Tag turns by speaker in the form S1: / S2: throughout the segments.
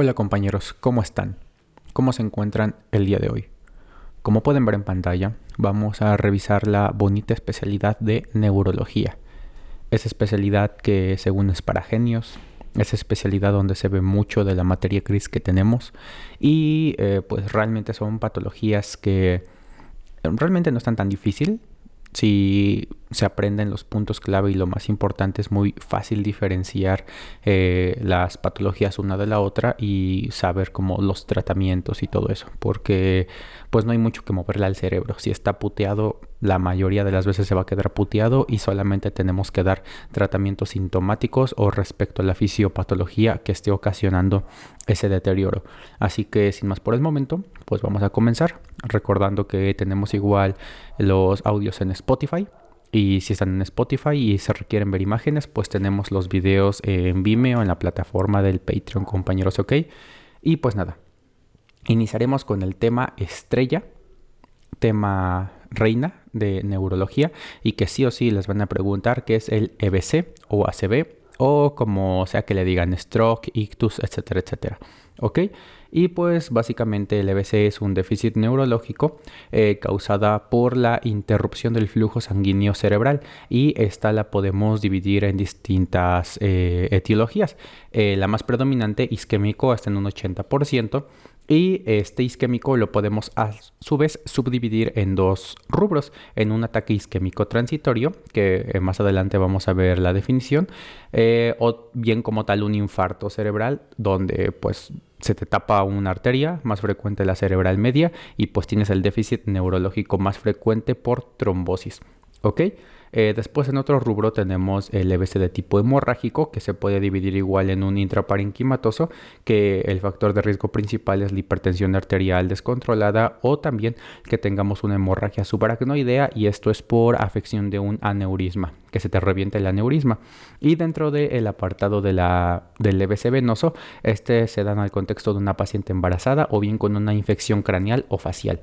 S1: Hola compañeros, ¿cómo están? ¿Cómo se encuentran el día de hoy? Como pueden ver en pantalla, vamos a revisar la bonita especialidad de neurología. Esa especialidad que según es para genios, esa especialidad donde se ve mucho de la materia gris que tenemos y eh, pues realmente son patologías que realmente no están tan difícil si se aprenden los puntos clave y lo más importante es muy fácil diferenciar eh, las patologías una de la otra y saber como los tratamientos y todo eso porque pues no hay mucho que moverle al cerebro. Si está puteado la mayoría de las veces se va a quedar puteado y solamente tenemos que dar tratamientos sintomáticos o respecto a la fisiopatología que esté ocasionando ese deterioro. Así que sin más por el momento pues vamos a comenzar recordando que tenemos igual los audios en Spotify y si están en Spotify y se requieren ver imágenes, pues tenemos los videos en Vimeo, en la plataforma del Patreon, compañeros, ok. Y pues nada, iniciaremos con el tema estrella, tema reina de neurología y que sí o sí les van a preguntar qué es el EBC o ACB o como sea que le digan stroke, ictus, etcétera, etcétera. ¿Ok? Y pues básicamente el EBC es un déficit neurológico eh, causada por la interrupción del flujo sanguíneo cerebral y esta la podemos dividir en distintas eh, etiologías. Eh, la más predominante isquémico hasta en un 80% y este isquémico lo podemos a su vez subdividir en dos rubros, en un ataque isquémico transitorio, que más adelante vamos a ver la definición, o bien como tal un infarto cerebral, donde pues se te tapa una arteria, más frecuente la cerebral media, y pues tienes el déficit neurológico más frecuente por trombosis. ¿Ok? Eh, después en otro rubro tenemos el EBC de tipo hemorrágico que se puede dividir igual en un intraparenquimatoso que el factor de riesgo principal es la hipertensión arterial descontrolada o también que tengamos una hemorragia subaracnoidea y esto es por afección de un aneurisma, que se te reviente el aneurisma. Y dentro del apartado de la, del EBC venoso, este se dan al contexto de una paciente embarazada o bien con una infección craneal o facial.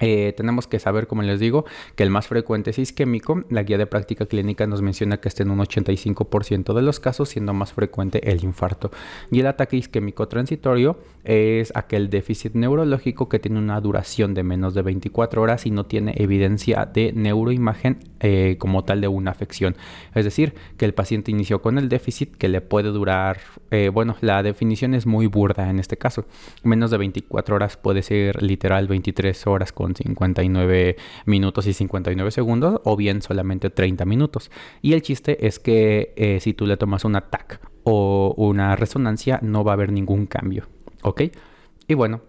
S1: Eh, tenemos que saber, como les digo, que el más frecuente es isquémico. La guía de práctica clínica nos menciona que está en un 85% de los casos, siendo más frecuente el infarto. Y el ataque isquémico transitorio es aquel déficit neurológico que tiene una duración de menos de 24 horas y no tiene evidencia de neuroimagen eh, como tal de una afección. Es decir, que el paciente inició con el déficit que le puede durar, eh, bueno, la definición es muy burda en este caso. Menos de 24 horas puede ser literal 23 horas con 59 minutos y 59 segundos o bien solamente 30 minutos. Y el chiste es que eh, si tú le tomas un TAC o una resonancia no va a haber ningún cambio. ¿Ok? Y bueno,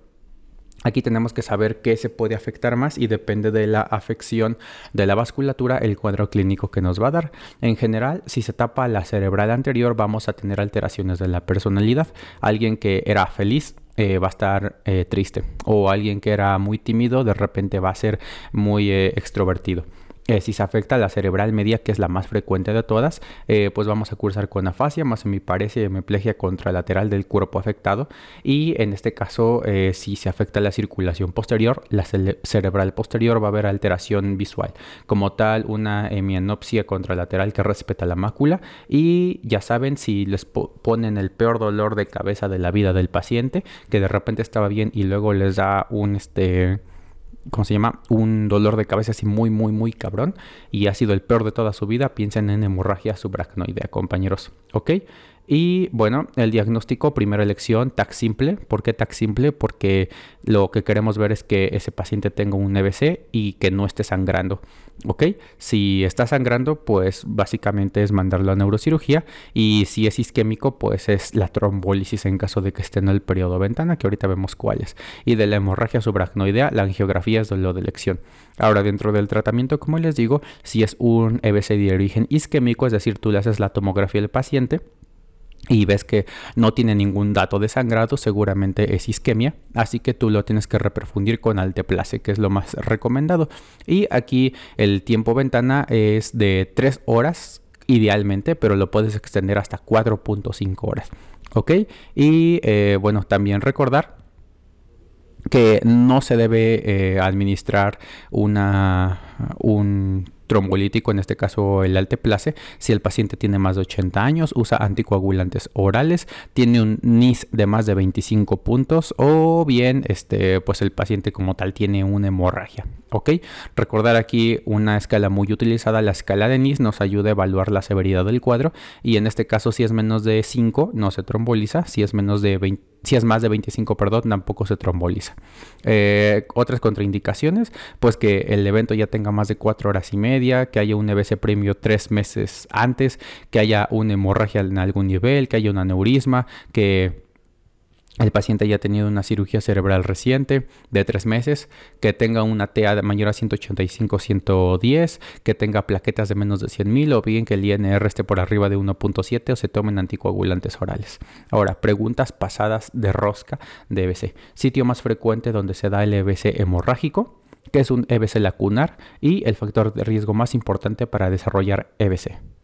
S1: Aquí tenemos que saber qué se puede afectar más y depende de la afección de la vasculatura el cuadro clínico que nos va a dar. En general, si se tapa la cerebral anterior vamos a tener alteraciones de la personalidad. Alguien que era feliz eh, va a estar eh, triste o alguien que era muy tímido de repente va a ser muy eh, extrovertido. Eh, si se afecta la cerebral media, que es la más frecuente de todas, eh, pues vamos a cursar con afasia, más hemiplegia y hemiplegia contralateral del cuerpo afectado. Y en este caso, eh, si se afecta la circulación posterior, la cerebral posterior va a haber alteración visual. Como tal, una hemianopsia contralateral que respeta la mácula. Y ya saben, si les ponen el peor dolor de cabeza de la vida del paciente, que de repente estaba bien y luego les da un este ¿cómo se llama? Un dolor de cabeza así muy, muy, muy cabrón y ha sido el peor de toda su vida, piensen en hemorragia subaracnoidea, compañeros, ¿ok? Y bueno, el diagnóstico, primera elección, TAC simple. ¿Por qué TAC simple? Porque lo que queremos ver es que ese paciente tenga un EBC y que no esté sangrando. ¿Ok? Si está sangrando, pues básicamente es mandarlo a neurocirugía. Y si es isquémico, pues es la trombólisis en caso de que esté en el periodo ventana, que ahorita vemos cuáles. Y de la hemorragia subaracnoidea, la angiografía es lo de elección. Ahora, dentro del tratamiento, como les digo, si es un EBC de origen isquémico, es decir, tú le haces la tomografía al paciente y ves que no tiene ningún dato de sangrado, seguramente es isquemia, así que tú lo tienes que reperfundir con alteplase, que es lo más recomendado. Y aquí el tiempo ventana es de 3 horas idealmente, pero lo puedes extender hasta 4.5 horas. ¿Ok? Y eh, bueno, también recordar que no se debe eh, administrar una, un trombolítico, en este caso el alteplase, si el paciente tiene más de 80 años, usa anticoagulantes orales, tiene un NIS de más de 25 puntos o bien este, pues el paciente como tal tiene una hemorragia. ¿ok? Recordar aquí una escala muy utilizada, la escala de NIS nos ayuda a evaluar la severidad del cuadro y en este caso si es menos de 5 no se tromboliza, si es menos de 20, si es más de 25, perdón, tampoco se tromboliza. Eh, otras contraindicaciones, pues que el evento ya tenga más de 4 horas y media, que haya un EBC premio 3 meses antes, que haya una hemorragia en algún nivel, que haya un aneurisma, que el paciente haya tenido una cirugía cerebral reciente de tres meses, que tenga una de mayor a 185-110, que tenga plaquetas de menos de 100.000 o bien que el INR esté por arriba de 1.7 o se tomen anticoagulantes orales. Ahora, preguntas pasadas de rosca de EBC. Sitio más frecuente donde se da el EBC hemorrágico, que es un EBC lacunar y el factor de riesgo más importante para desarrollar EBC.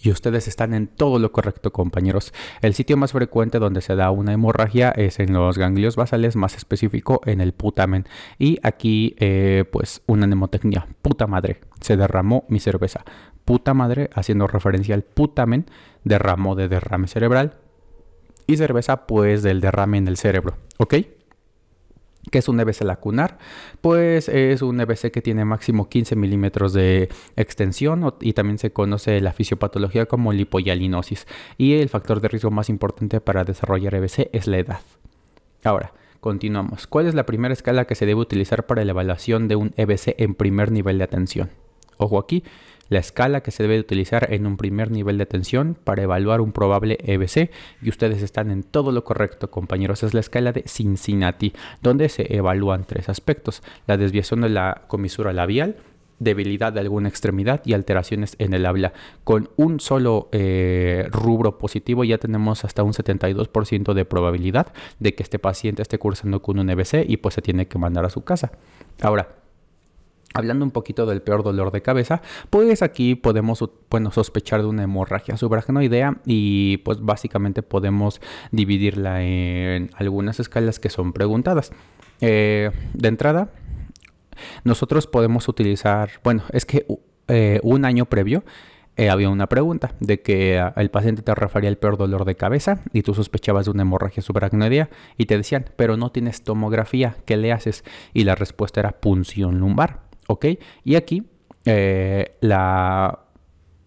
S1: Y ustedes están en todo lo correcto, compañeros. El sitio más frecuente donde se da una hemorragia es en los ganglios basales, más específico en el putamen. Y aquí, eh, pues, una mnemotecnia. Puta madre, se derramó mi cerveza. Puta madre, haciendo referencia al putamen, derramó de derrame cerebral. Y cerveza, pues, del derrame en el cerebro. ¿Ok? Que es un EBC lacunar? Pues es un EBC que tiene máximo 15 milímetros de extensión y también se conoce la fisiopatología como lipoyalinosis. Y el factor de riesgo más importante para desarrollar EBC es la edad. Ahora, continuamos. ¿Cuál es la primera escala que se debe utilizar para la evaluación de un EBC en primer nivel de atención? Ojo aquí, la escala que se debe utilizar en un primer nivel de tensión para evaluar un probable EBC y ustedes están en todo lo correcto compañeros, es la escala de Cincinnati donde se evalúan tres aspectos, la desviación de la comisura labial, debilidad de alguna extremidad y alteraciones en el habla. Con un solo eh, rubro positivo ya tenemos hasta un 72% de probabilidad de que este paciente esté cursando con un EBC y pues se tiene que mandar a su casa. Ahora, Hablando un poquito del peor dolor de cabeza, pues aquí podemos bueno, sospechar de una hemorragia subaracnoidea y pues básicamente podemos dividirla en algunas escalas que son preguntadas. Eh, de entrada, nosotros podemos utilizar, bueno, es que eh, un año previo eh, había una pregunta de que el paciente te refería al peor dolor de cabeza y tú sospechabas de una hemorragia subaracnoidea y te decían, pero no tienes tomografía, ¿qué le haces? Y la respuesta era punción lumbar. ¿Ok? Y aquí eh, la,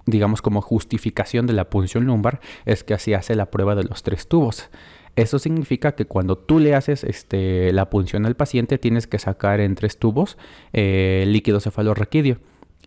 S1: digamos como justificación de la punción lumbar es que así hace la prueba de los tres tubos. Eso significa que cuando tú le haces este, la punción al paciente tienes que sacar en tres tubos eh, líquido cefalorraquídeo.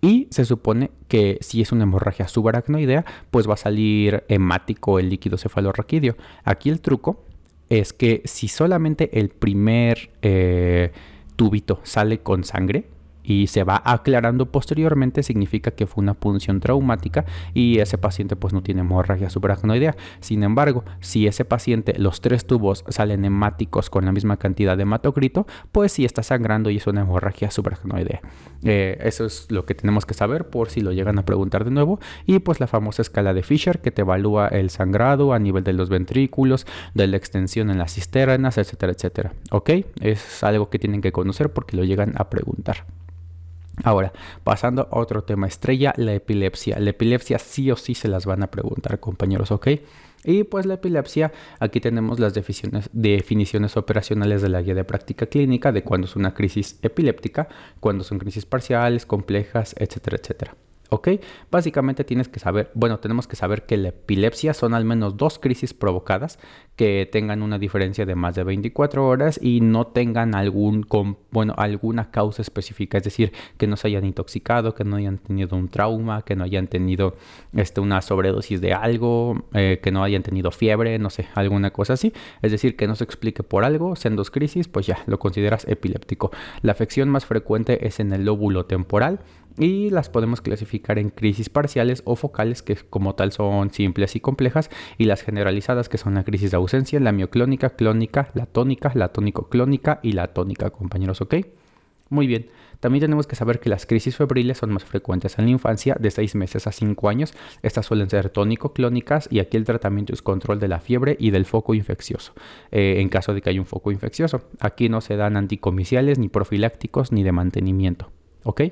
S1: Y se supone que si es una hemorragia subaracnoidea, pues va a salir hemático el líquido cefalorraquídeo. Aquí el truco es que si solamente el primer eh, tubito sale con sangre, y se va aclarando posteriormente significa que fue una punción traumática y ese paciente pues no tiene hemorragia subaracnoidea. Sin embargo, si ese paciente los tres tubos salen hemáticos con la misma cantidad de hematocrito, pues sí está sangrando y es una hemorragia subaracnoidea. Eh, eso es lo que tenemos que saber por si lo llegan a preguntar de nuevo y pues la famosa escala de Fisher que te evalúa el sangrado a nivel de los ventrículos, de la extensión en las cisternas, etcétera, etcétera. ¿Ok? Es algo que tienen que conocer porque lo llegan a preguntar. Ahora, pasando a otro tema estrella, la epilepsia. La epilepsia sí o sí se las van a preguntar, compañeros, ¿ok? Y pues la epilepsia, aquí tenemos las definiciones, operacionales de la guía de práctica clínica de cuando es una crisis epiléptica, cuando son crisis parciales, complejas, etcétera, etcétera. ¿Ok? Básicamente tienes que saber, bueno, tenemos que saber que la epilepsia son al menos dos crisis provocadas que tengan una diferencia de más de 24 horas y no tengan algún, bueno, alguna causa específica, es decir, que no se hayan intoxicado, que no hayan tenido un trauma, que no hayan tenido este, una sobredosis de algo, eh, que no hayan tenido fiebre, no sé, alguna cosa así. Es decir, que no se explique por algo, sean dos crisis, pues ya lo consideras epiléptico. La afección más frecuente es en el lóbulo temporal y las podemos clasificar en crisis parciales o focales que como tal son simples y complejas y las generalizadas que son la crisis de ausencia, la mioclónica, clónica, la tónica, la tónico-clónica y la tónica, compañeros, ¿ok? Muy bien, también tenemos que saber que las crisis febriles son más frecuentes en la infancia de 6 meses a 5 años. Estas suelen ser tónico-clónicas y aquí el tratamiento es control de la fiebre y del foco infeccioso, eh, en caso de que haya un foco infeccioso. Aquí no se dan anticomiciales, ni profilácticos, ni de mantenimiento, ¿ok?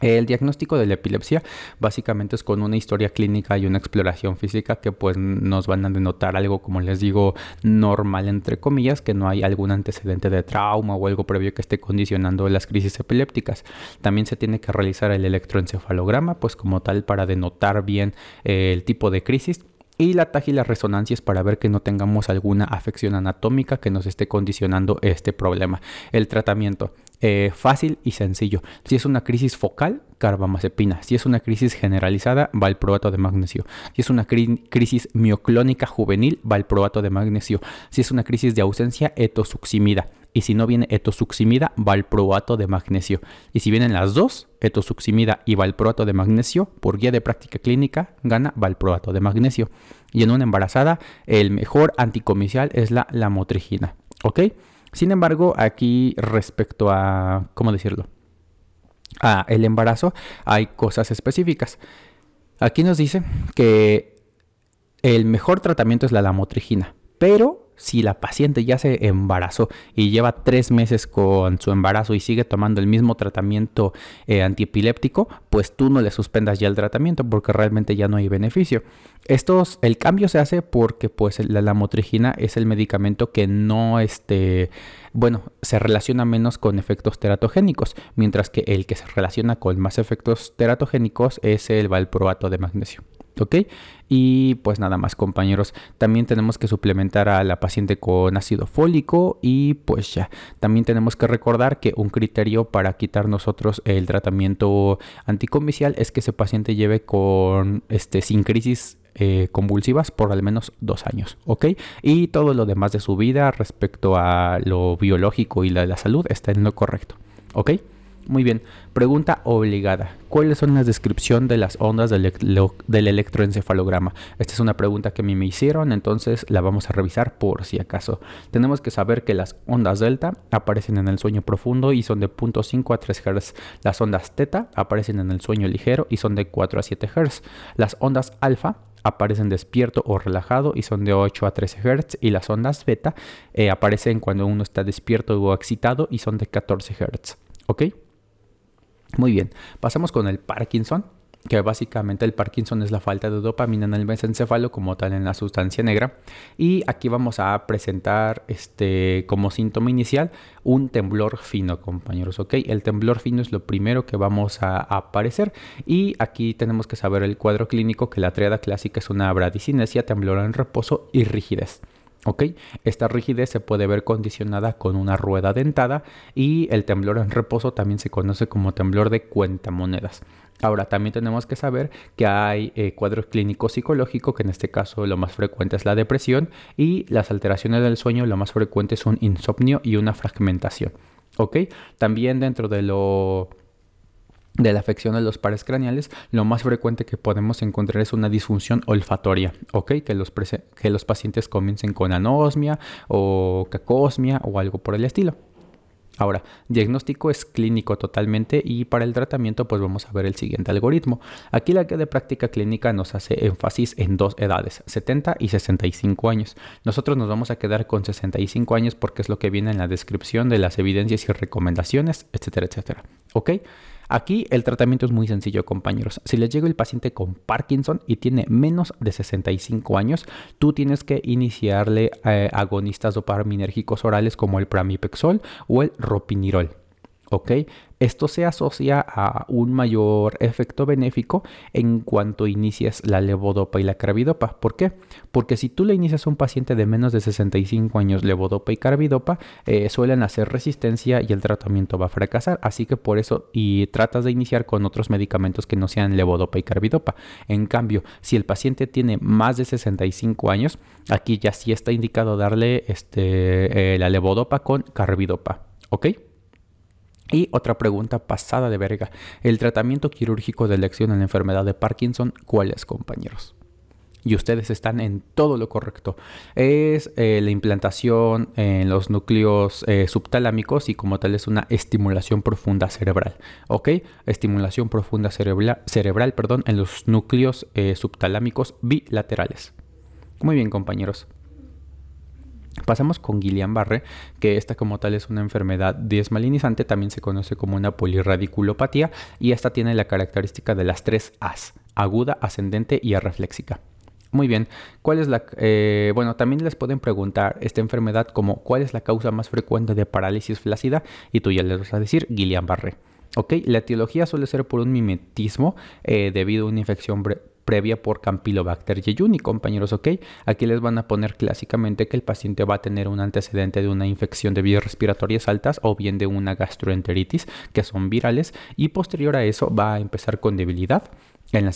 S1: El diagnóstico de la epilepsia básicamente es con una historia clínica y una exploración física que pues nos van a denotar algo como les digo normal entre comillas, que no hay algún antecedente de trauma o algo previo que esté condicionando las crisis epilépticas. También se tiene que realizar el electroencefalograma pues como tal para denotar bien eh, el tipo de crisis y la TAG y las resonancias para ver que no tengamos alguna afección anatómica que nos esté condicionando este problema. El tratamiento. Eh, fácil y sencillo. Si es una crisis focal, carbamazepina. Si es una crisis generalizada, valproato de magnesio. Si es una crisis mioclónica juvenil, valproato de magnesio. Si es una crisis de ausencia, etosuximida. Y si no viene etosuximida, valproato de magnesio. Y si vienen las dos, etosuximida y valproato de magnesio, por guía de práctica clínica, gana valproato de magnesio. Y en una embarazada, el mejor anticomicial es la lamotrigina. ¿Ok? Sin embargo, aquí respecto a, ¿cómo decirlo? A el embarazo hay cosas específicas. Aquí nos dice que el mejor tratamiento es la lamotrigina, pero si la paciente ya se embarazó y lleva tres meses con su embarazo y sigue tomando el mismo tratamiento eh, antiepiléptico, pues tú no le suspendas ya el tratamiento porque realmente ya no hay beneficio. Estos, el cambio se hace porque pues la lamotrigina es el medicamento que no este, bueno, se relaciona menos con efectos teratogénicos, mientras que el que se relaciona con más efectos teratogénicos es el valproato de magnesio. ¿Ok? Y pues nada más compañeros, también tenemos que suplementar a la paciente con ácido fólico y pues ya, también tenemos que recordar que un criterio para quitar nosotros el tratamiento anticomicial es que ese paciente lleve con este sin crisis eh, convulsivas por al menos dos años, ¿ok? Y todo lo demás de su vida respecto a lo biológico y la de la salud está en lo correcto, ¿ok? Muy bien, pregunta obligada. ¿Cuáles son las descripciones de las ondas del, electroencefalograma? Esta es una pregunta que a mí me hicieron, entonces la vamos a revisar por si acaso. Tenemos que saber que las ondas delta aparecen en el sueño profundo y son de 0.5 a 3 Hz. Las ondas teta aparecen en el sueño ligero y son de 4 a 7 Hz. Las ondas alfa aparecen despierto o relajado y son de 8 a 13 Hz y las ondas beta eh, aparecen cuando uno está despierto o excitado y son de 14 Hz. ¿Ok? Muy bien, pasamos con el Parkinson, que básicamente el Parkinson es la falta de dopamina en el mesencéfalo como tal en la sustancia negra. Y aquí vamos a presentar este, como síntoma inicial un temblor fino, compañeros, ¿ok? El temblor fino es lo primero que vamos a, aparecer y aquí tenemos que saber el cuadro clínico que la triada clásica es una bradicinesia, temblor en reposo y rigidez. ¿Ok? Esta rigidez se puede ver condicionada con una rueda dentada y el temblor en reposo también se conoce como temblor de cuentamonedas. Ahora, también tenemos que saber que hay eh, cuadros clínicos psicológicos, que en este caso lo más frecuente es la depresión, y las alteraciones del sueño lo más frecuente son insomnio y una fragmentación. ¿Ok? También dentro de lo de la afección de los pares craneales, lo más frecuente que podemos encontrar es una disfunción olfatoria, ¿ok? Que los, que los pacientes comiencen con anosmia o cacosmia o algo por el estilo. Ahora, diagnóstico es clínico totalmente y para el tratamiento pues vamos a ver el siguiente algoritmo. Aquí la guía de práctica clínica nos hace énfasis en dos edades, 70 y 65 años. Nosotros nos vamos a quedar con 65 años porque es lo que viene en la descripción de las evidencias y recomendaciones, etcétera, etcétera. ¿Ok? Aquí el tratamiento es muy sencillo, compañeros. Si les llega el paciente con Parkinson y tiene menos de 65 años, tú tienes que iniciarle eh, agonistas dopaminérgicos orales como el pramipexol o el ropinirol. ¿ok? Esto se asocia a un mayor efecto benéfico en cuanto inicias la levodopa y la carbidopa. ¿Por qué? Porque si tú le inicias a un paciente de menos de 65 años levodopa y carbidopa, eh, suelen hacer resistencia y el tratamiento va a fracasar. Así que por eso y tratas de iniciar con otros medicamentos que no sean levodopa y carbidopa. En cambio, si el paciente tiene más de 65 años, aquí ya sí está indicado darle este, eh, la levodopa con carbidopa. ¿Ok? Y otra pregunta pasada de verga. ¿El tratamiento quirúrgico de elección en la enfermedad de Parkinson cuál es, compañeros? Y ustedes están en todo lo correcto. Es eh, la implantación en los núcleos eh, subtalámicos y como tal es una estimulación profunda cerebral. ¿Ok? Estimulación profunda cerebral, perdón, en los núcleos eh, subtalámicos bilaterales. Muy bien, compañeros. Pasamos con Guillain-Barré, que esta como tal es una enfermedad desmalinizante, también se conoce como una polirradiculopatía y esta tiene la característica de las tres As, aguda, ascendente y arreflexica. Muy bien, ¿cuál es la... Eh, bueno, también les pueden preguntar esta enfermedad como cuál es la causa más frecuente de parálisis flácida y tú ya les vas a decir Guillain-Barré. ¿Ok? La etiología suele ser por un mimetismo eh, debido a una infección previa por Campylobacter jejuni, compañeros, ¿ok? Aquí les van a poner clásicamente que el paciente va a tener un antecedente de una infección de vías respiratorias altas o bien de una gastroenteritis, que son virales, y posterior a eso va a empezar con debilidad, en,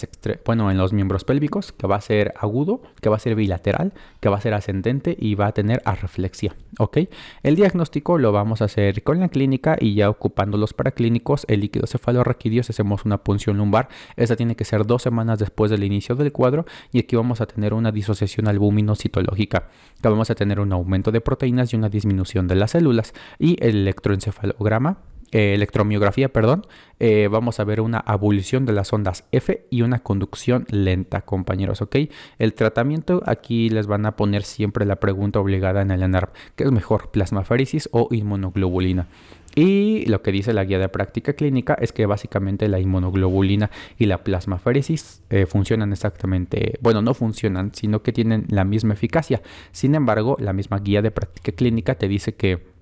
S1: bueno, en los miembros pélvicos, que va a ser agudo, que va a ser bilateral, que va a ser ascendente y va a tener arreflexia. ¿ok? El diagnóstico lo vamos a hacer con la clínica y ya ocupando los paraclínicos, el líquido cefalorraquídeo, hacemos una punción lumbar, esa tiene que ser dos semanas después del inicio del cuadro y aquí vamos a tener una disociación albumino-citológica, que vamos a tener un aumento de proteínas y una disminución de las células y el electroencefalograma eh, electromiografía, perdón, eh, vamos a ver una abolición de las ondas F y una conducción lenta, compañeros, ¿ok? El tratamiento, aquí les van a poner siempre la pregunta obligada en el ANARP, ¿qué es mejor, plasmaféresis o inmunoglobulina? Y lo que dice la guía de práctica clínica es que básicamente la inmunoglobulina y la plasmaféresis eh, funcionan exactamente, bueno, no funcionan, sino que tienen la misma eficacia. Sin embargo, la misma guía de práctica clínica te dice que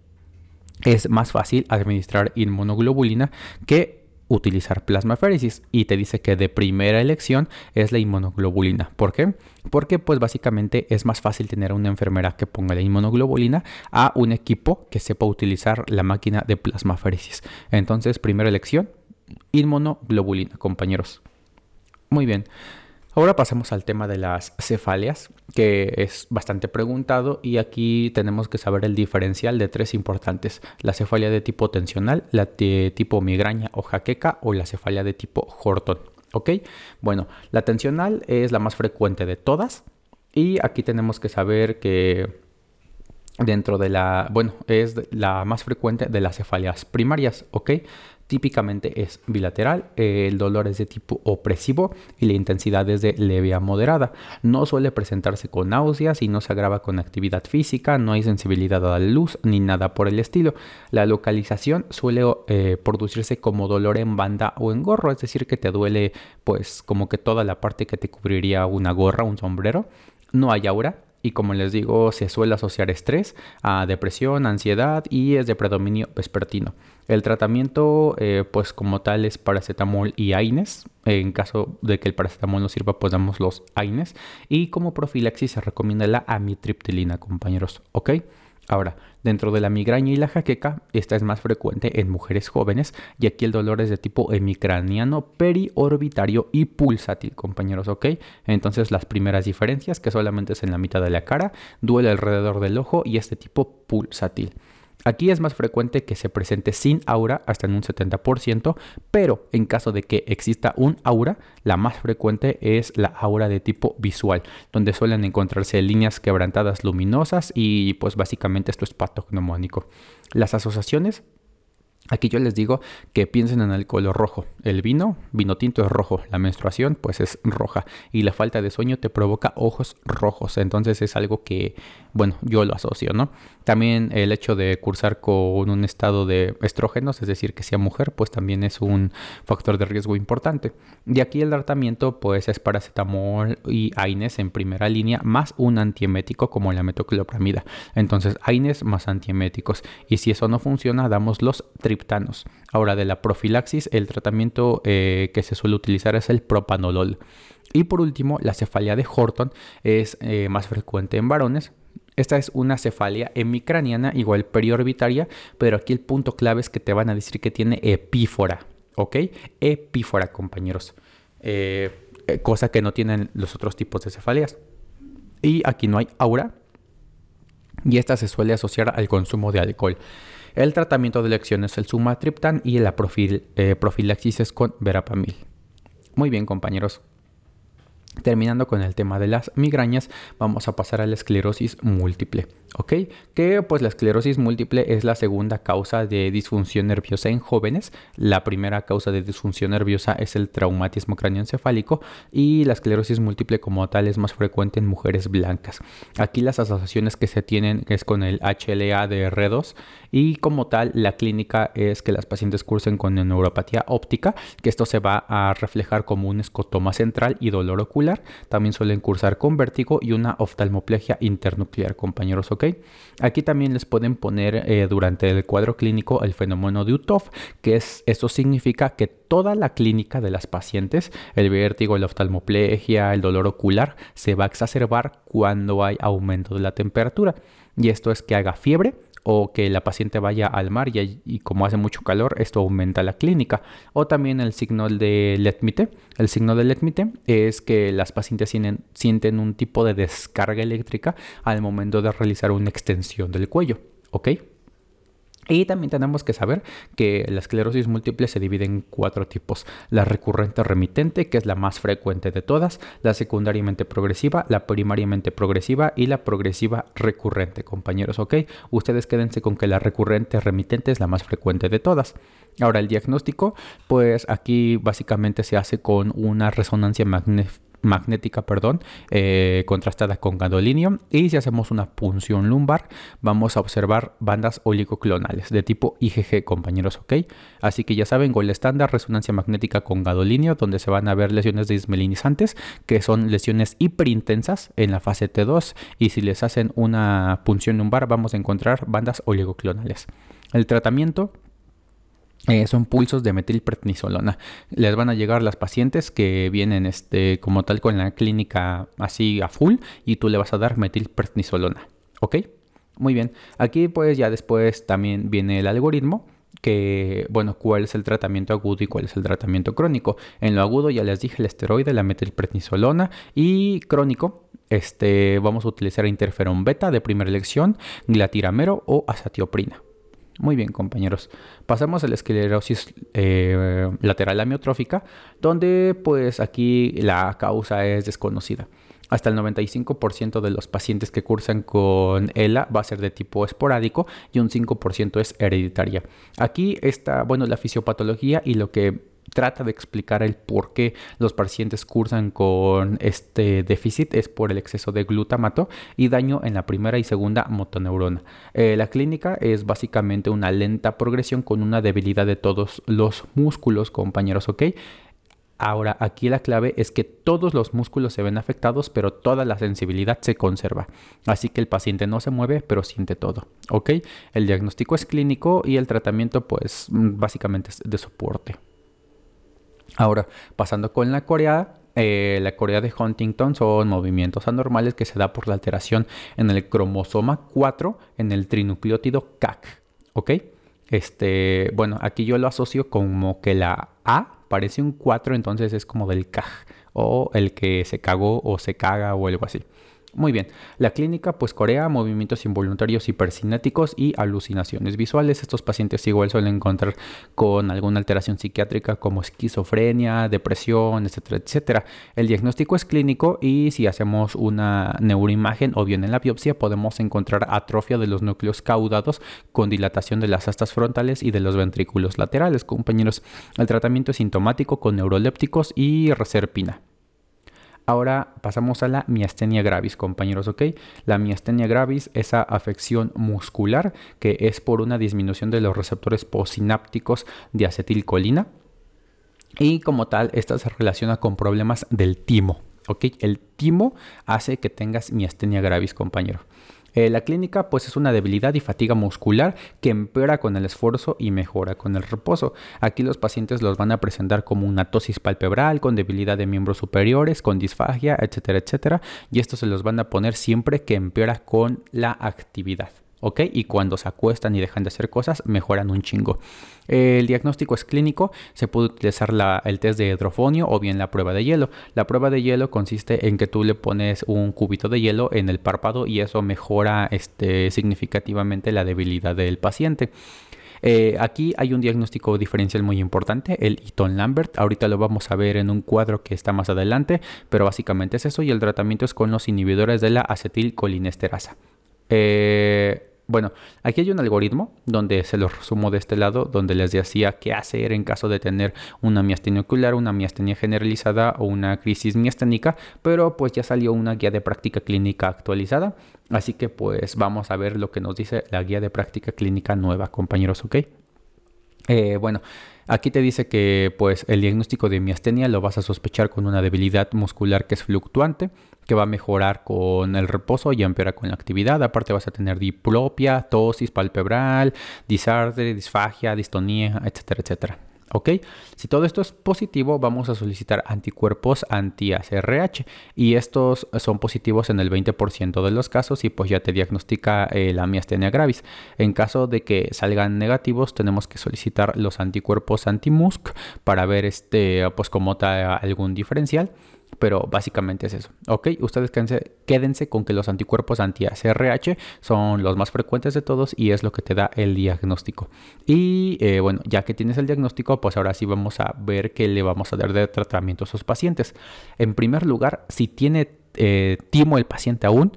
S1: es más fácil administrar inmunoglobulina que utilizar plasmaféresis y te dice que de primera elección es la inmunoglobulina. ¿Por qué? Porque pues básicamente es más fácil tener una enfermera que ponga la inmunoglobulina a un equipo que sepa utilizar la máquina de plasmaféresis. Entonces, primera elección, inmunoglobulina, compañeros. Muy bien. Ahora pasemos al tema de las cefalias, que es bastante preguntado y aquí tenemos que saber el diferencial de tres importantes, la cefalia de tipo tensional, la de tipo migraña o jaqueca o la cefalia de tipo Horton. ¿Ok? Bueno, la tensional es la más frecuente de todas y aquí tenemos que saber que dentro de la, bueno, es la más frecuente de las cefalias primarias, ¿ok? Típicamente es bilateral, el dolor es de tipo opresivo y la intensidad es de leve a moderada. No suele presentarse con náuseas y no se agrava con actividad física, no hay sensibilidad a la luz ni nada por el estilo. La localización suele eh, producirse como dolor en banda o en gorro, es decir, que te duele pues como que toda la parte que te cubriría una gorra, un sombrero. No hay aura, y como les digo, se suele asociar estrés a depresión, ansiedad y es de predominio vespertino. El tratamiento, eh, pues como tal, es paracetamol y AINES. En caso de que el paracetamol no sirva, pues damos los AINES. Y como profilaxis se recomienda la amitriptilina, compañeros. ¿Ok? Ahora, dentro de la migraña y la jaqueca, esta es más frecuente en mujeres jóvenes y aquí el dolor es de tipo hemicraniano, periorbitario y pulsátil, compañeros, ¿ok? Entonces las primeras diferencias, que solamente es en la mitad de la cara, duele alrededor del ojo y este tipo pulsátil. Aquí es más frecuente que se presente sin aura hasta en un 70%, pero en caso de que exista un aura, la más frecuente es la aura de tipo visual, donde suelen encontrarse líneas quebrantadas luminosas y pues básicamente esto es patognomónico. Las asociaciones Aquí yo les digo que piensen en el color rojo. El vino, vino tinto es rojo. La menstruación pues es roja. Y la falta de sueño te provoca ojos rojos. Entonces es algo que, bueno, yo lo asocio, ¿no? También el hecho de cursar con un estado de estrógenos, es decir, que sea mujer, pues también es un factor de riesgo importante. Y aquí el tratamiento pues es paracetamol y AINES en primera línea más un antiemético como la metoclopramida. Entonces AINES más antieméticos. Y si eso no funciona, damos los Ahora de la profilaxis, el tratamiento eh, que se suele utilizar es el propanolol. Y por último, la cefalia de Horton es eh, más frecuente en varones, esta es una cefalia hemicraniana, igual periorbitaria, pero aquí el punto clave es que te van a decir que tiene epífora, ¿ok? Epífora, compañeros. Eh, eh, cosa que no tienen los otros tipos de cefalias. Y aquí no hay aura. Y esta se suele asociar al consumo de alcohol. El tratamiento de elección es el sumatriptan y la profil, eh, profilaxis es con verapamil. Muy bien, compañeros. Terminando con el tema de las migrañas, vamos a pasar a la esclerosis múltiple, ¿ok? Que pues la esclerosis múltiple es la segunda causa de disfunción nerviosa en jóvenes. La primera causa de disfunción nerviosa es el traumatismo cráneoencefálico y la esclerosis múltiple como tal es más frecuente en mujeres blancas. Aquí las asociaciones que se tienen es con el HLA de R2 y como tal la clínica es que las pacientes cursen con neuropatía óptica, que esto se va a reflejar como un escotoma central y dolor ocular también suelen cursar con vértigo y una oftalmoplegia internuclear, compañeros, ¿ok? Aquí también les pueden poner eh, durante el cuadro clínico el fenómeno de UTOF, que es, esto significa que toda la clínica de las pacientes, el vértigo, la oftalmoplegia, el dolor ocular, se va a exacerbar cuando hay aumento de la temperatura. Y esto es que haga fiebre, o que la paciente vaya al mar y, como hace mucho calor, esto aumenta la clínica. O también el signo de Letmite. El signo de Letmite es que las pacientes sienten un tipo de descarga eléctrica al momento de realizar una extensión del cuello. ¿Ok? Y también tenemos que saber que la esclerosis múltiple se divide en cuatro tipos. La recurrente remitente, que es la más frecuente de todas, la secundariamente progresiva, la primariamente progresiva y la progresiva recurrente, compañeros, ¿ok? Ustedes quédense con que la recurrente remitente es la más frecuente de todas. Ahora el diagnóstico, pues aquí básicamente se hace con una resonancia magnética magnética, perdón, eh, contrastada con gadolinio. Y si hacemos una punción lumbar, vamos a observar bandas oligoclonales de tipo IgG, compañeros, ¿ok? Así que ya saben, gol estándar, resonancia magnética con gadolinio, donde se van a ver lesiones desmelinizantes, que son lesiones hiperintensas en la fase T2. Y si les hacen una punción lumbar, vamos a encontrar bandas oligoclonales. El tratamiento eh, son pulsos de metilprednisolona. Les van a llegar las pacientes que vienen este, como tal con la clínica así a full y tú le vas a dar metilprednisolona. ¿Ok? Muy bien. Aquí pues ya después también viene el algoritmo que, bueno, cuál es el tratamiento agudo y cuál es el tratamiento crónico. En lo agudo ya les dije el esteroide, la metilprednisolona y crónico, este, vamos a utilizar interferón beta de primera elección, glatiramero o azatioprina. Muy bien, compañeros. Pasamos a la esclerosis eh, lateral amiotrófica, donde pues aquí la causa es desconocida. Hasta el 95% de los pacientes que cursan con ELA va a ser de tipo esporádico y un 5% es hereditaria. Aquí está, bueno, la fisiopatología y lo que trata de explicar el por qué los pacientes cursan con este déficit es por el exceso de glutamato y daño en la primera y segunda motoneurona. Eh, la clínica es básicamente una lenta progresión con una debilidad de todos los músculos, compañeros, ¿ok? Ahora, aquí la clave es que todos los músculos se ven afectados, pero toda la sensibilidad se conserva. Así que el paciente no se mueve, pero siente todo. ¿Ok? El diagnóstico es clínico y el tratamiento, pues, básicamente es de soporte. Ahora, pasando con la corea, eh, la corea de Huntington son movimientos anormales que se da por la alteración en el cromosoma 4 en el trinucleótido CAC. ¿Ok? Este, bueno, aquí yo lo asocio como que la A parece un 4, entonces es como del CAG o el que se cagó o se caga o algo así. Muy bien, la clínica pues corea movimientos involuntarios hipercinéticos y alucinaciones visuales. Estos pacientes igual suelen encontrar con alguna alteración psiquiátrica como esquizofrenia, depresión, etcétera, etcétera. El diagnóstico es clínico y si hacemos una neuroimagen o bien en la biopsia podemos encontrar atrofia de los núcleos caudados con dilatación de las astas frontales y de los ventrículos laterales, compañeros. El tratamiento es sintomático con neurolépticos y reserpina. Ahora pasamos a la miastenia gravis, compañeros, ¿ok? La miastenia gravis, esa afección muscular que es por una disminución de los receptores postsinápticos de acetilcolina. Y como tal, esta se relaciona con problemas del timo, ¿ok? El timo hace que tengas miastenia gravis, compañero. Eh, la clínica pues es una debilidad y fatiga muscular que empeora con el esfuerzo y mejora con el reposo. Aquí los pacientes los van a presentar como una tosis palpebral, con debilidad de miembros superiores, con disfagia, etcétera, etcétera. Y esto se los van a poner siempre que empeora con la actividad. ¿Ok? Y cuando se acuestan y dejan de hacer cosas, mejoran un chingo. El diagnóstico es clínico, se puede utilizar el test de hidrofonio o bien la prueba de hielo. La prueba de hielo consiste en que tú le pones un cubito de hielo en el párpado y eso mejora este, significativamente la debilidad del paciente. Eh, aquí hay un diagnóstico diferencial muy importante, el Eaton Lambert. Ahorita lo vamos a ver en un cuadro que está más adelante, pero básicamente es eso y el tratamiento es con los inhibidores de la acetilcolinesterasa. Eh, bueno, aquí hay un algoritmo donde se lo resumo de este lado, donde les decía qué hacer en caso de tener una miastenia ocular, una miastenia generalizada o una crisis miasténica, pero pues ya salió una guía de práctica clínica actualizada, así que pues vamos a ver lo que nos dice la guía de práctica clínica nueva, compañeros, ¿ok? Eh, bueno, aquí te dice que pues el diagnóstico de miastenia lo vas a sospechar con una debilidad muscular que es fluctuante, que va a mejorar con el reposo y empeora con la actividad. Aparte vas a tener diplopia, tosis palpebral, disartre, disfagia, distonía, etcétera, etcétera. ¿Ok? Si todo esto es positivo, vamos a solicitar anticuerpos anti-ACRH y estos son positivos en el 20% de los casos y pues ya te diagnostica eh, la miastenia gravis. En caso de que salgan negativos, tenemos que solicitar los anticuerpos anti-MUSC para ver este, pues como está algún diferencial pero básicamente es eso. Ok, ustedes quédense, con que los anticuerpos anti-ACRH son los más frecuentes de todos y es lo que te da el diagnóstico. Y eh, bueno, ya que tienes el diagnóstico, pues ahora sí vamos a ver qué le vamos a dar de tratamiento a esos pacientes. En primer lugar, si tiene eh, timo el paciente aún,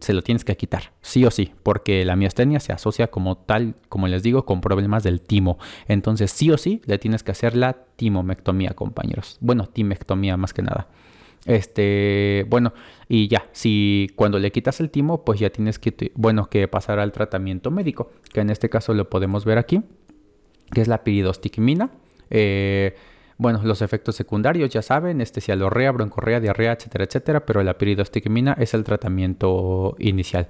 S1: se lo tienes que quitar, sí o sí, porque la miastenia se asocia como tal, como les digo, con problemas del timo. Entonces, sí o sí, le tienes que hacer la timomectomía, compañeros. Bueno, timectomía más que nada. Este, bueno, y ya, si cuando le quitas el timo, pues ya tienes que, bueno, que pasar al tratamiento médico, que en este caso lo podemos ver aquí, que es la piridostigmina. Eh, bueno, los efectos secundarios ya saben, estesialorrea, broncorrea, diarrea, etcétera, etcétera, pero la piridostigmina es el tratamiento inicial.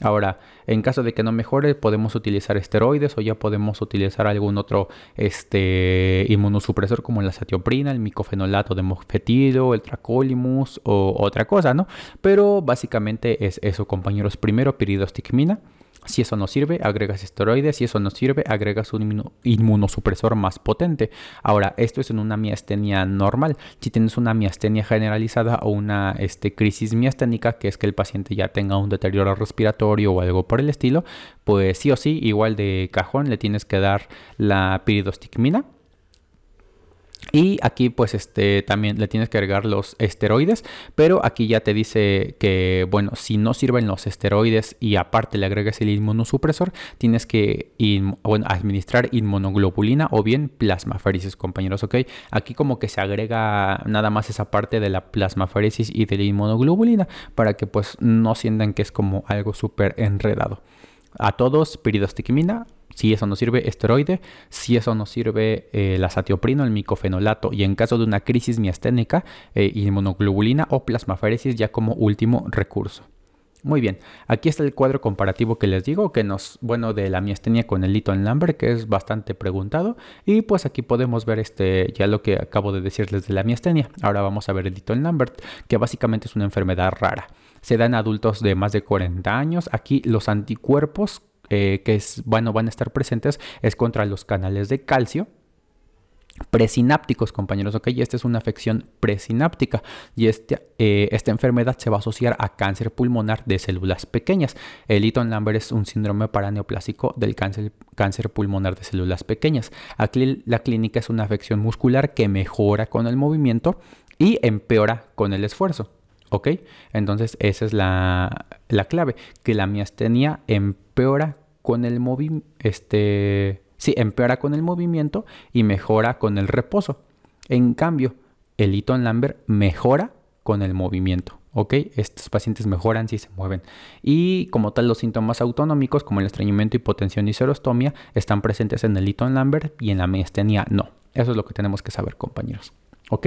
S1: Ahora, en caso de que no mejore, podemos utilizar esteroides o ya podemos utilizar algún otro este, inmunosupresor como la satioprina, el micofenolato de mofetilo, el tracolimus o otra cosa, ¿no? Pero básicamente es eso, compañeros. Primero, piridostigmina si eso no sirve, agregas esteroides. Si eso no sirve, agregas un inmunosupresor más potente. Ahora, esto es en una miastenia normal. Si tienes una miastenia generalizada o una este, crisis miasténica, que es que el paciente ya tenga un deterioro respiratorio o algo por el estilo, pues sí o sí, igual de cajón, le tienes que dar la piridostigmina y aquí pues este también le tienes que agregar los esteroides, pero aquí ya te dice que bueno, si no sirven los esteroides y aparte le agregas el inmunosupresor, tienes que administrar inmunoglobulina o bien plasmaféresis, compañeros, ¿ok? Aquí como que se agrega nada más esa parte de la plasmaféresis y de la inmunoglobulina para que pues no sientan que es como algo súper enredado. A todos, piridostigmina, si eso no sirve, esteroide. Si eso no sirve, eh, la satioprino, el micofenolato. Y en caso de una crisis miasténica, eh, inmunoglobulina o plasmaféresis ya como último recurso. Muy bien, aquí está el cuadro comparativo que les digo, que nos, bueno, de la miastenia con el Litton Lambert, que es bastante preguntado. Y pues aquí podemos ver este, ya lo que acabo de decirles de la miastenia. Ahora vamos a ver el Litton Lambert, que básicamente es una enfermedad rara. Se da en adultos de más de 40 años. Aquí los anticuerpos eh, que es, bueno, van a estar presentes es contra los canales de calcio presinápticos, compañeros, ok, y esta es una afección presináptica y este, eh, esta enfermedad se va a asociar a cáncer pulmonar de células pequeñas. El Eaton-Lambert es un síndrome paraneoplásico del cáncer, cáncer pulmonar de células pequeñas. Aquí la clínica es una afección muscular que mejora con el movimiento y empeora con el esfuerzo. ¿Ok? Entonces esa es la, la clave, que la miastenia empeora con el movimiento, este, sí, empeora con el movimiento y mejora con el reposo. En cambio, el Eaton Lambert mejora con el movimiento. ¿Ok? Estos pacientes mejoran si se mueven. Y como tal, los síntomas autonómicos como el estreñimiento, hipotensión y serostomia están presentes en el Eaton Lambert y en la miastenia no. Eso es lo que tenemos que saber, compañeros. ¿Ok?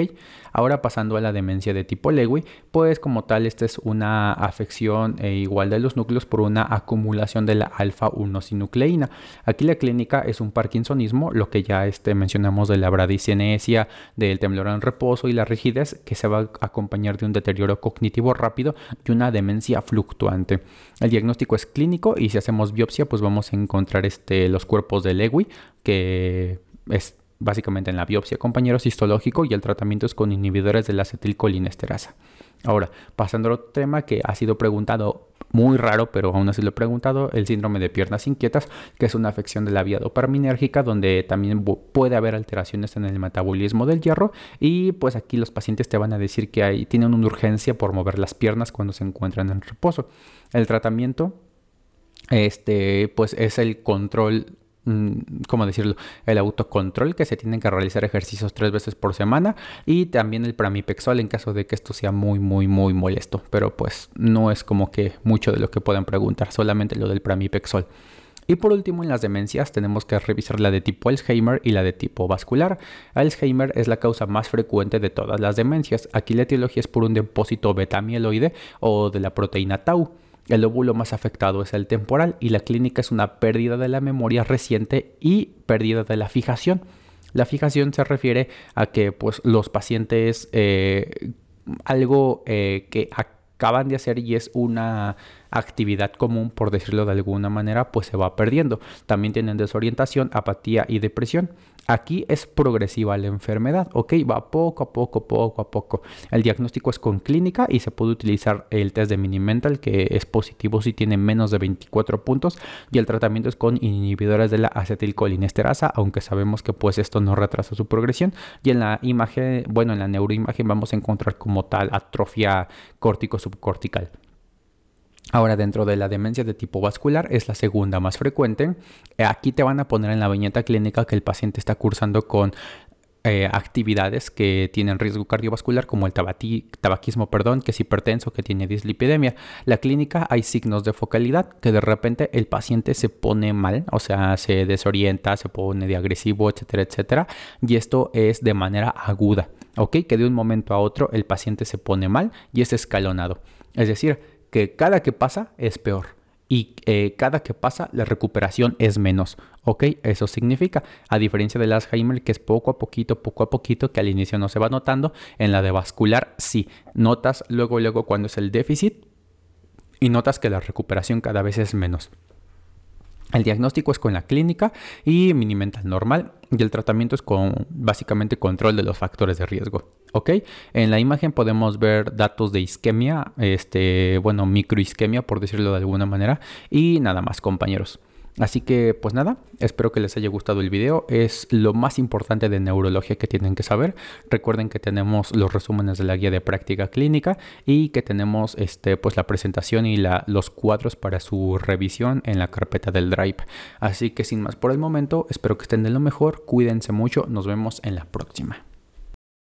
S1: Ahora pasando a la demencia de tipo Lewy, pues como tal esta es una afección eh, igual de los núcleos por una acumulación de la alfa-1-sinucleína. Aquí la clínica es un parkinsonismo, lo que ya este, mencionamos de la bradicinesia, del temblor en reposo y la rigidez, que se va a acompañar de un deterioro cognitivo rápido y una demencia fluctuante. El diagnóstico es clínico y si hacemos biopsia pues vamos a encontrar este, los cuerpos de Lewy, que es básicamente en la biopsia, compañeros, histológico y el tratamiento es con inhibidores de la acetilcolinesterasa. Ahora, pasando a otro tema que ha sido preguntado muy raro, pero aún así lo he preguntado, el síndrome de piernas inquietas, que es una afección de la vía dopaminérgica, donde también puede haber alteraciones en el metabolismo del hierro. Y pues aquí los pacientes te van a decir que tienen una urgencia por mover las piernas cuando se encuentran en reposo. El tratamiento este, pues es el control ¿cómo decirlo? El autocontrol, que se tienen que realizar ejercicios tres veces por semana y también el pramipexol en caso de que esto sea muy, muy, muy molesto. Pero pues no es como que mucho de lo que puedan preguntar, solamente lo del pramipexol. Y por último, en las demencias tenemos que revisar la de tipo Alzheimer y la de tipo vascular. Alzheimer es la causa más frecuente de todas las demencias. Aquí la etiología es por un depósito beta-mieloide o de la proteína tau. El lóbulo más afectado es el temporal y la clínica es una pérdida de la memoria reciente y pérdida de la fijación. La fijación se refiere a que pues, los pacientes eh, algo eh, que acaban de hacer y es una actividad común, por decirlo de alguna manera, pues se va perdiendo. También tienen desorientación, apatía y depresión. Aquí es progresiva la enfermedad, ¿ok? Va poco a poco, poco a poco. El diagnóstico es con clínica y se puede utilizar el test de Minimental, que es positivo si tiene menos de 24 puntos, y el tratamiento es con inhibidores de la acetilcolinesterasa, aunque sabemos que pues esto no retrasa su progresión. Y en la imagen, bueno, en la neuroimagen vamos a encontrar como tal atrofia córtico subcortical. Ahora, dentro de la demencia de tipo vascular es la segunda más frecuente. Eh, aquí te van a poner en la viñeta clínica que el paciente está cursando con eh, actividades que tienen riesgo cardiovascular como el tabaquismo, perdón, que es hipertenso, que tiene dislipidemia. La clínica hay signos de focalidad que de repente el paciente se pone mal, o sea, se desorienta, se pone de agresivo, etcétera, etcétera. Y esto es de manera aguda, ¿ok? Que de un momento a otro el paciente se pone mal y es escalonado. Es decir, que cada que pasa es peor y eh, cada que pasa la recuperación es menos. ¿Ok? Eso significa, a diferencia del Alzheimer, que es poco a poquito, poco a poquito, que al inicio no se va notando, en la de vascular sí. Notas luego, luego cuando es el déficit y notas que la recuperación cada vez es menos. El diagnóstico es con la clínica y minimental normal y el tratamiento es con básicamente control de los factores de riesgo. ¿Ok? En la imagen podemos ver datos de isquemia, este, bueno, microisquemia por decirlo de alguna manera y nada más compañeros. Así que pues nada, espero que les haya gustado el video. Es lo más importante de neurología que tienen que saber. Recuerden que tenemos los resúmenes de la guía de práctica clínica y que tenemos este, pues, la presentación y la, los cuadros para su revisión en la carpeta del Drive. Así que sin más por el momento, espero que estén de lo mejor. Cuídense mucho. Nos vemos en la próxima.